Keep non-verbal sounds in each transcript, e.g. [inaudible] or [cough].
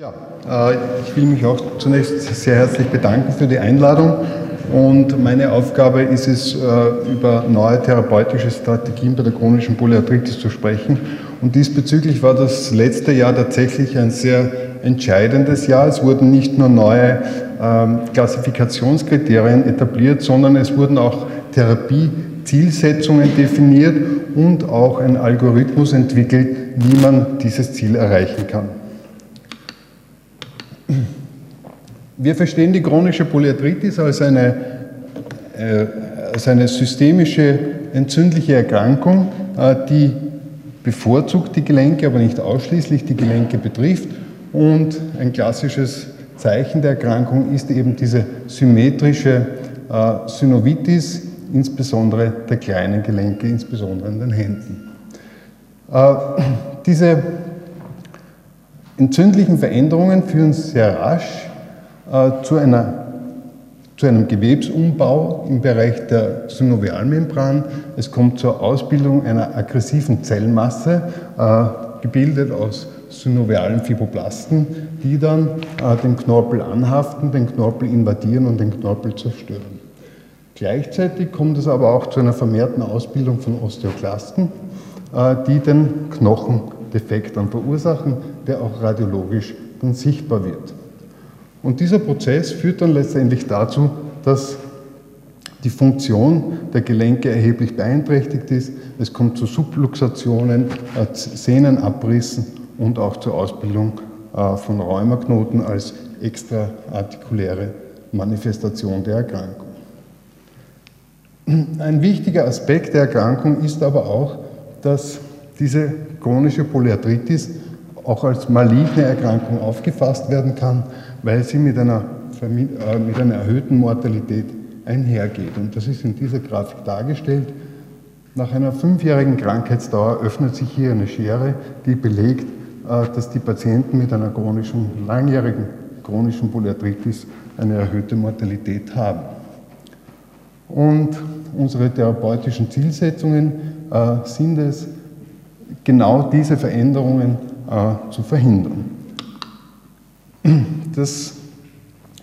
Ja, äh, ich will mich auch zunächst sehr herzlich bedanken für die Einladung. Und meine Aufgabe ist es, äh, über neue therapeutische Strategien bei der chronischen Polyarthritis zu sprechen. Und diesbezüglich war das letzte Jahr tatsächlich ein sehr entscheidendes Jahr. Es wurden nicht nur neue ähm, Klassifikationskriterien etabliert, sondern es wurden auch Therapiezielsetzungen definiert und auch ein Algorithmus entwickelt, wie man dieses Ziel erreichen kann. Wir verstehen die chronische Polyarthritis als eine, äh, als eine systemische entzündliche Erkrankung, äh, die bevorzugt die Gelenke, aber nicht ausschließlich die Gelenke betrifft. Und ein klassisches Zeichen der Erkrankung ist eben diese symmetrische äh, Synovitis, insbesondere der kleinen Gelenke, insbesondere in den Händen. Äh, diese Entzündlichen Veränderungen führen sehr rasch äh, zu, einer, zu einem Gewebsumbau im Bereich der Synovialmembran. Es kommt zur Ausbildung einer aggressiven Zellmasse, äh, gebildet aus synovialen Fibroblasten, die dann äh, den Knorpel anhaften, den Knorpel invadieren und den Knorpel zerstören. Gleichzeitig kommt es aber auch zu einer vermehrten Ausbildung von Osteoklasten, äh, die den Knochen Defekt dann verursachen, der auch radiologisch dann sichtbar wird. Und dieser Prozess führt dann letztendlich dazu, dass die Funktion der Gelenke erheblich beeinträchtigt ist. Es kommt zu Subluxationen, äh, Sehnenabrissen und auch zur Ausbildung äh, von Rheumaknoten als extraartikuläre Manifestation der Erkrankung. Ein wichtiger Aspekt der Erkrankung ist aber auch, dass diese chronische Polyarthritis auch als maligne Erkrankung aufgefasst werden kann, weil sie mit einer, äh, mit einer erhöhten Mortalität einhergeht. Und das ist in dieser Grafik dargestellt. Nach einer fünfjährigen Krankheitsdauer öffnet sich hier eine Schere, die belegt, äh, dass die Patienten mit einer chronischen, langjährigen chronischen Polyarthritis eine erhöhte Mortalität haben. Und unsere therapeutischen Zielsetzungen äh, sind es, genau diese Veränderungen äh, zu verhindern. Das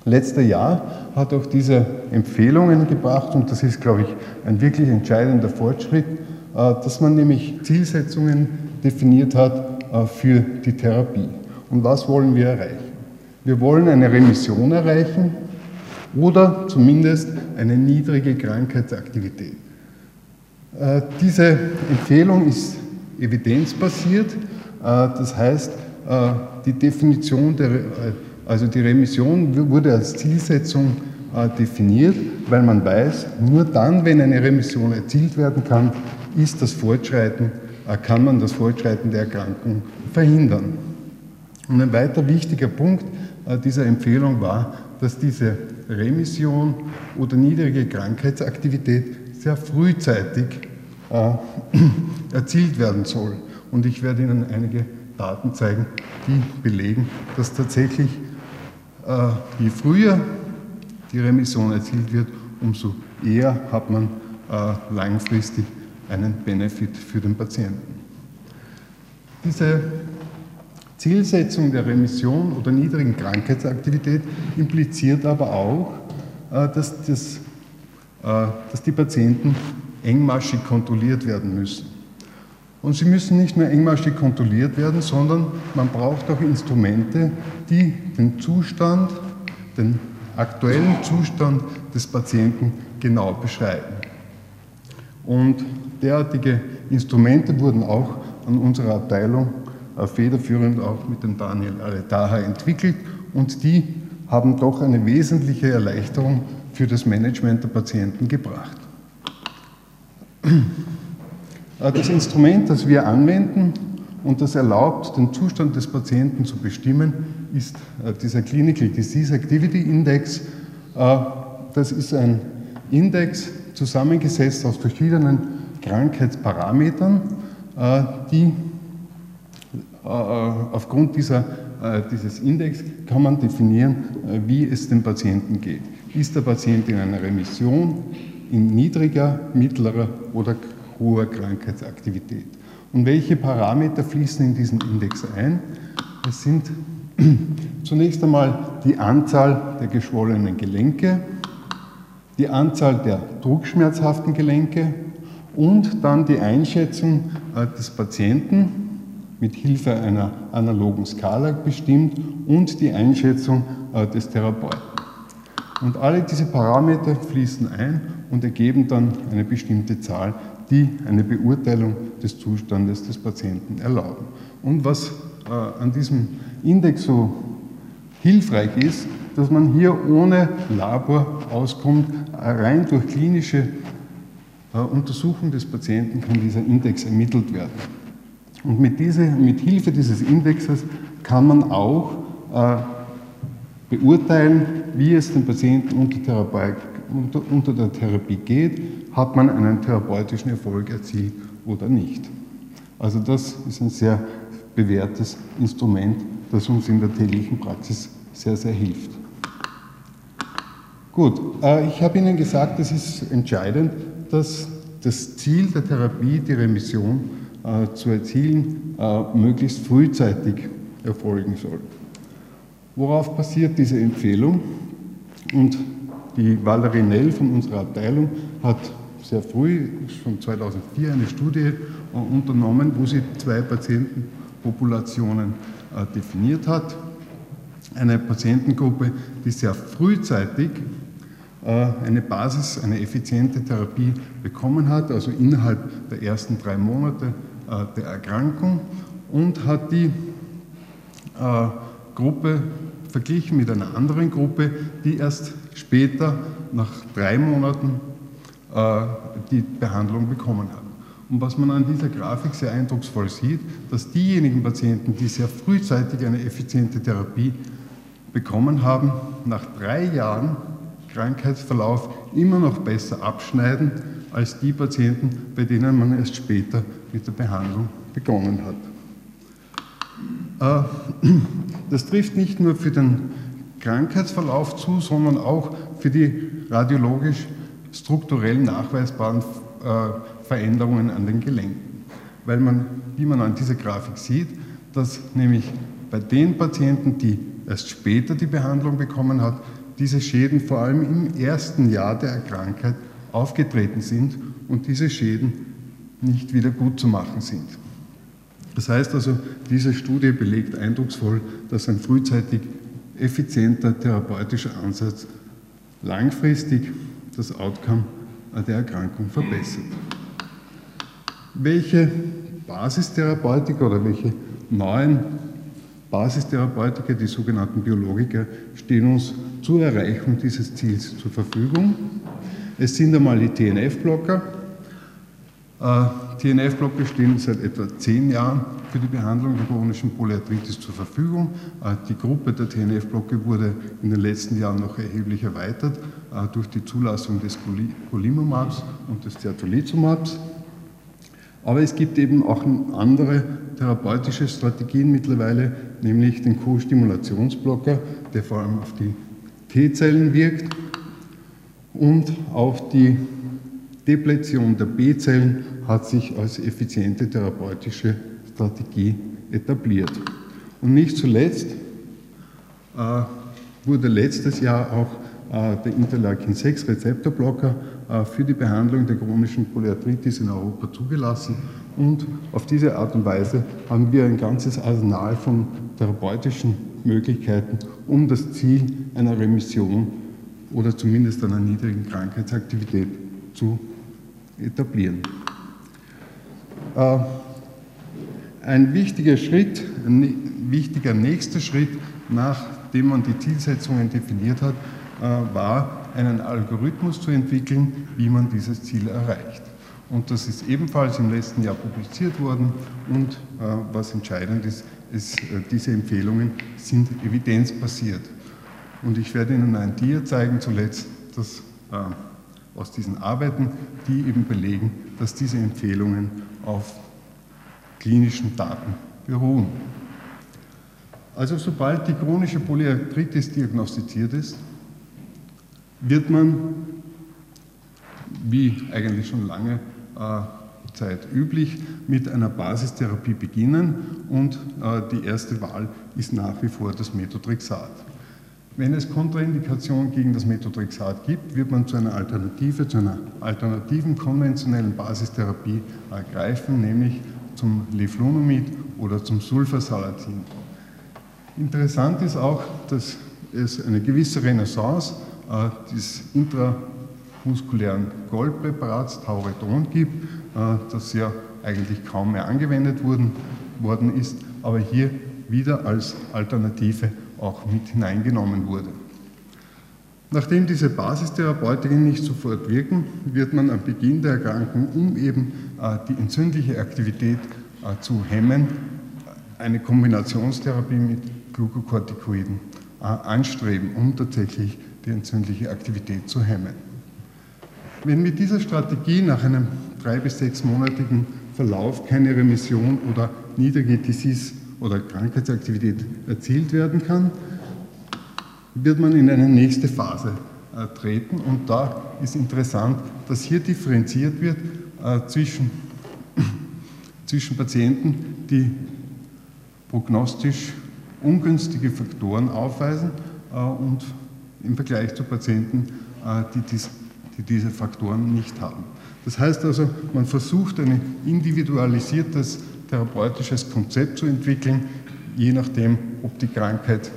letzte Jahr hat auch diese Empfehlungen gebracht und das ist, glaube ich, ein wirklich entscheidender Fortschritt, äh, dass man nämlich Zielsetzungen definiert hat äh, für die Therapie. Und was wollen wir erreichen? Wir wollen eine Remission erreichen oder zumindest eine niedrige Krankheitsaktivität. Äh, diese Empfehlung ist evidenzbasiert. Äh, das heißt, äh, die Definition der, also die Remission wurde als Zielsetzung definiert, weil man weiß, nur dann, wenn eine Remission erzielt werden kann, ist das Fortschreiten, kann man das Fortschreiten der Erkrankung verhindern. Und ein weiter wichtiger Punkt dieser Empfehlung war, dass diese Remission oder niedrige Krankheitsaktivität sehr frühzeitig äh, [clears throat] erzielt werden soll. Und ich werde Ihnen einige Daten zeigen, die belegen, dass tatsächlich äh, je früher die Remission erzielt wird, umso eher hat man äh, langfristig einen Benefit für den Patienten. Diese Zielsetzung der Remission oder niedrigen Krankheitsaktivität impliziert aber auch, dass, das, dass die Patienten engmaschig kontrolliert werden müssen. Und sie müssen nicht nur engmaschig kontrolliert werden, sondern man braucht auch Instrumente, die den Zustand, den aktuellen Zustand des Patienten genau beschreiben. Und derartige Instrumente wurden auch an unserer Abteilung äh, federführend auch mit dem Daniel Aretaha entwickelt und die haben doch eine wesentliche Erleichterung für das Management der Patienten gebracht. Äh, das Instrument, das wir anwenden und das erlaubt, den Zustand des Patienten zu bestimmen, ist äh, dieser Clinical Disease Activity Index. Äh, das ist ein Index zusammengesetzt aus verschiedenen Krankheitsparametern, die aufgrund dieser, dieses Index kann man definieren, wie es dem Patienten geht. Ist der Patient in einer Remission? In niedriger, mittlerer oder hoher Krankheitsaktivität. Und welche Parameter fließen in diesen Index ein? Es sind [clears throat] Zunächst einmal die Anzahl der geschwollenen Gelenke, die Anzahl der druckschmerzhaften Gelenke und dann die Einschätzung äh, des Patienten mit Hilfe einer analogen Skala bestimmt und die Einschätzung äh, des Therapeuten. Und alle diese Parameter fließen ein und ergeben dann eine bestimmte Zahl, die eine Beurteilung des Zustandes des Patienten erlauben. Und was äh, an diesem Index so hilfreich ist, dass man hier ohne Labor auskommt, rein durch klinische äh, Untersuchung des Patienten kann dieser Index ermittelt werden. Und mit, diese, mit Hilfe dieses Indexes kann man auch äh, beurteilen, wie es dem Patienten unter, unter, unter der Therapie geht, hat man einen therapeutischen Erfolg erzielt oder nicht. Also das ist ein sehr bewährtes Instrument, das uns in der täglichen Praxis sehr, sehr hilft. Gut, äh, ich habe Ihnen gesagt, es ist entscheidend, dass das Ziel der Therapie, die Remission, äh, zu erzielen, äh, möglichst frühzeitig erfolgen soll. Worauf basiert diese Empfehlung? Und die Valerie Nell von unserer Abteilung hat sehr früh, schon 2004, eine Studie äh, unternommen, wo sie zwei Patientenpopulationen definiert hat. Eine Patientengruppe, die sehr frühzeitig eine Basis, eine effiziente Therapie bekommen hat, also innerhalb der ersten drei Monate äh, der Erkrankung und hat die äh, Gruppe verglichen mit einer anderen Gruppe, die erst später, nach drei Monaten, äh, die Behandlung bekommen hat. Und was man an dieser Grafik sehr eindrucksvoll sieht, dass diejenigen Patienten, die sehr frühzeitig eine effiziente Therapie bekommen haben, nach drei Jahren Krankheitsverlauf immer noch besser abschneiden als die Patienten, bei denen man erst später mit der Behandlung begonnen hat. Das trifft nicht nur für den Krankheitsverlauf zu, sondern auch für die radiologisch strukturell nachweisbaren äh, Veränderungen an den Gelenken. Weil man, wie man an dieser Grafik sieht, dass nämlich bei den Patienten, die erst später die Behandlung bekommen hat, diese Schäden vor allem im ersten Jahr der Krankheit aufgetreten sind und diese Schäden nicht wieder gut zu machen sind. Das heißt also, diese Studie belegt eindrucksvoll, dass ein frühzeitig effizienter therapeutischer Ansatz langfristig das Outcome der Erkrankung verbessert. Welche Basistherapeutika oder welche neuen Basistherapeutika, die sogenannten Biologiker, stehen uns zur Erreichung dieses Ziels zur Verfügung? Es sind einmal die TNF-Blocker. TNF-Blocker stehen seit etwa zehn Jahren für die Behandlung der chronischen Polyarthritis zur Verfügung. Äh, die Gruppe der TNF-Blocker wurde in den letzten Jahren noch erheblich erweitert äh, durch die Zulassung des Golimumabs und des Certolizumabs. Aber es gibt eben auch andere therapeutische Strategien mittlerweile, nämlich den Co-Stimulationsblocker, der vor allem auf die T-Zellen wirkt und auch die Depletion der B-Zellen hat sich als effiziente therapeutische Strategie etabliert. Und nicht zuletzt äh, wurde letztes Jahr auch äh, der Interleukin-6-Rezeptorblocker äh, für die Behandlung der chronischen Polyarthritis in Europa zugelassen. Und auf diese Art und Weise haben wir ein ganzes Arsenal von therapeutischen Möglichkeiten, um das Ziel einer Remission oder zumindest einer niedrigen Krankheitsaktivität zu etablieren. Äh, ein wichtiger Schritt, ein wichtiger nächster Schritt, nachdem man die Zielsetzungen definiert hat, äh, war, einen Algorithmus zu entwickeln, wie man dieses Ziel erreicht. Und das ist ebenfalls im letzten Jahr publiziert worden. Und äh, was entscheidend ist, ist, diese Empfehlungen sind evidenzbasiert. Und ich werde Ihnen ein Dia zeigen zuletzt, das aus diesen Arbeiten, die eben belegen, dass diese Empfehlungen auf klinischen Daten beruhen. Also sobald die chronische Polyarthritis diagnostiziert ist, wird man, wie eigentlich schon lange, äh, zurzeit üblich, mit einer Basistherapie beginnen und die erste Wahl ist nach wie vor das Methotrexat. Wenn es Kontraindikationen gegen das Methotrexat gibt, wird man zu einer Alternative, zu einer alternativen konventionellen Basistherapie greifen, nämlich zum Leflunomid oder zum Sulfasalatin. Interessant ist auch, dass es eine gewisse Renaissance äh, des intramuskulären Goldpräparats Tauredon gibt, äh, das ja eigentlich kaum mehr angewendet worden, worden ist, aber hier wieder als Alternative auch mit hineingenommen wurde. Nachdem diese Basistherapeutiken nicht sofort wirken, wird man am Beginn der Erkrankung, um eben äh, die entzündliche Aktivität äh, zu hemmen, eine Kombinationstherapie mit Glukokortikoiden äh, anstreben, um tatsächlich die entzündliche Aktivität zu hemmen. Wenn mit dieser Strategie nach einem drei- bis sechsmonatigen Verlauf keine Remission oder niedrige Disease- oder Krankheitsaktivität erzielt werden kann, wird man in eine nächste Phase äh, treten. Und da ist interessant, dass hier differenziert wird äh, zwischen, [clears throat] zwischen Patienten, die prognostisch ungünstige Faktoren aufweisen äh, und im Vergleich zu Patienten, die, dies, die diese Faktoren nicht haben. Das heißt also, man versucht ein individualisiertes therapeutisches Konzept zu entwickeln, je nachdem, ob die Krankheit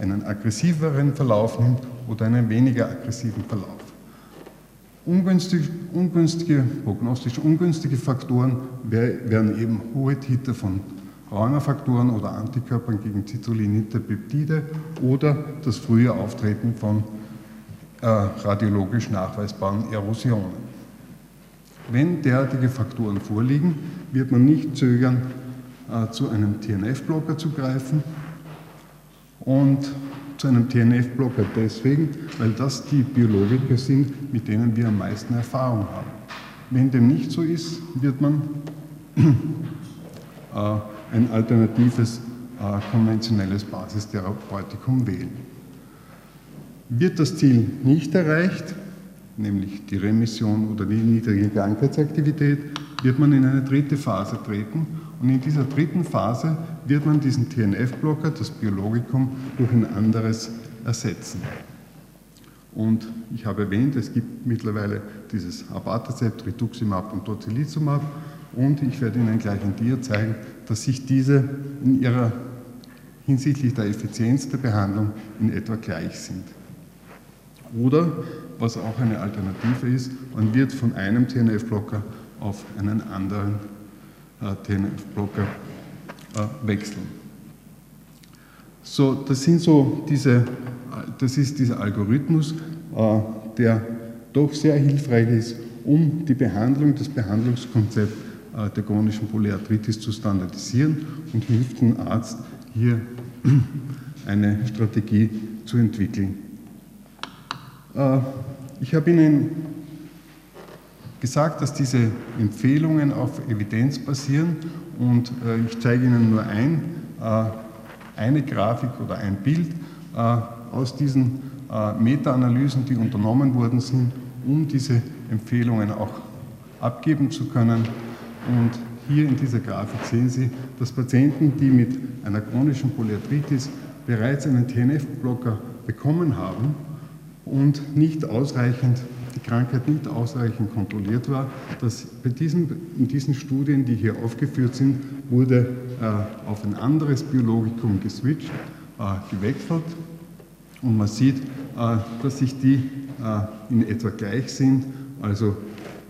einen aggressiveren Verlauf nimmt oder einen weniger aggressiven Verlauf. Ungünstige, ungünstige, prognostisch ungünstige Faktoren wären eben hohe Titer von Rheumafaktoren oder Antikörpern gegen zitrulinite Peptide oder das frühe Auftreten von äh, radiologisch nachweisbaren Erosionen. Wenn derartige Faktoren vorliegen, wird man nicht zögern, äh, zu einem TNF-Blocker zu greifen und zu einem TNF-Blocker deswegen, weil das die Biologiker sind, mit denen wir am meisten Erfahrung haben. Wenn dem nicht so ist, wird man [clears throat] äh, ein alternatives äh, konventionelles Basistherapeutikum wählen. Wird das Ziel nicht erreicht, nämlich die Remission oder die niedrige Krankheitsaktivität, wird man in eine dritte Phase treten. Und in dieser dritten Phase wird man diesen TNF-Blocker, das Biologikum, durch ein anderes ersetzen. Und ich habe erwähnt, es gibt mittlerweile dieses Abatacept, Rituximab und Tocilizumab. Und ich werde Ihnen gleich in dir zeigen, dass sich diese in ihrer hinsichtlich der Effizienz der Behandlung in etwa gleich sind. Oder, was auch eine Alternative ist, man wird von einem TNF-Blocker auf einen anderen äh, TNF-Blocker äh, wechseln. So, das sind so diese, das ist dieser Algorithmus, äh, der doch sehr hilfreich ist, um die Behandlung, das Behandlungskonzept äh, der chronischen Polyarthritis zu standardisieren und hilft dem Arzt hier [clears throat] eine Strategie zu entwickeln. Äh, ich habe Ihnen gesagt, dass diese Empfehlungen auf Evidenz basieren und äh, ich zeige Ihnen nur ein, äh, eine Grafik oder ein Bild aus diesen Meta-Analysen, die unternommen worden sind, um diese Empfehlungen auch abgeben zu können. Und hier in dieser Grafik sehen Sie, dass Patienten, die mit einer chronischen Polyarthritis bereits einen TNF-Blocker bekommen haben, und nicht ausreichend, die Krankheit nicht ausreichend kontrolliert war, dass bei diesen, in diesen Studien, die hier aufgeführt sind, wurde äh, auf ein anderes Biologikum geswitcht, äh, gewechselt und man sieht, äh, dass sich die äh, in etwa gleich sind, also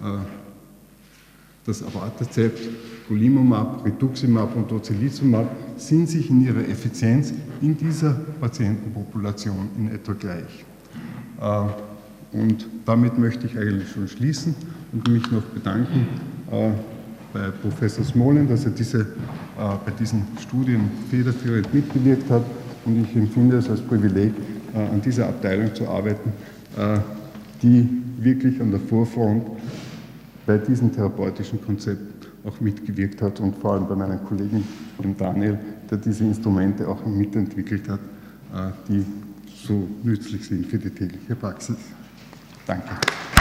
äh, das Avatacept, Golimumab, Rituximab und Tocilizumab sind sich in ihrer Effizienz in dieser Patientenpopulation in etwa gleich. Äh, und damit möchte ich eigentlich schon schließen und mich noch bedanken äh, bei Professor Smolin, dass er diese, äh, bei diesen Studien federführend mitgewirkt hat. Und ich empfinde es als Privileg, an dieser Abteilung zu arbeiten, die wirklich an der Vorfront bei diesem therapeutischen Konzept auch mitgewirkt hat und vor allem bei meinem Kollegen, dem Daniel, der diese Instrumente auch mitentwickelt hat, die so nützlich sind für die tägliche Praxis. Danke.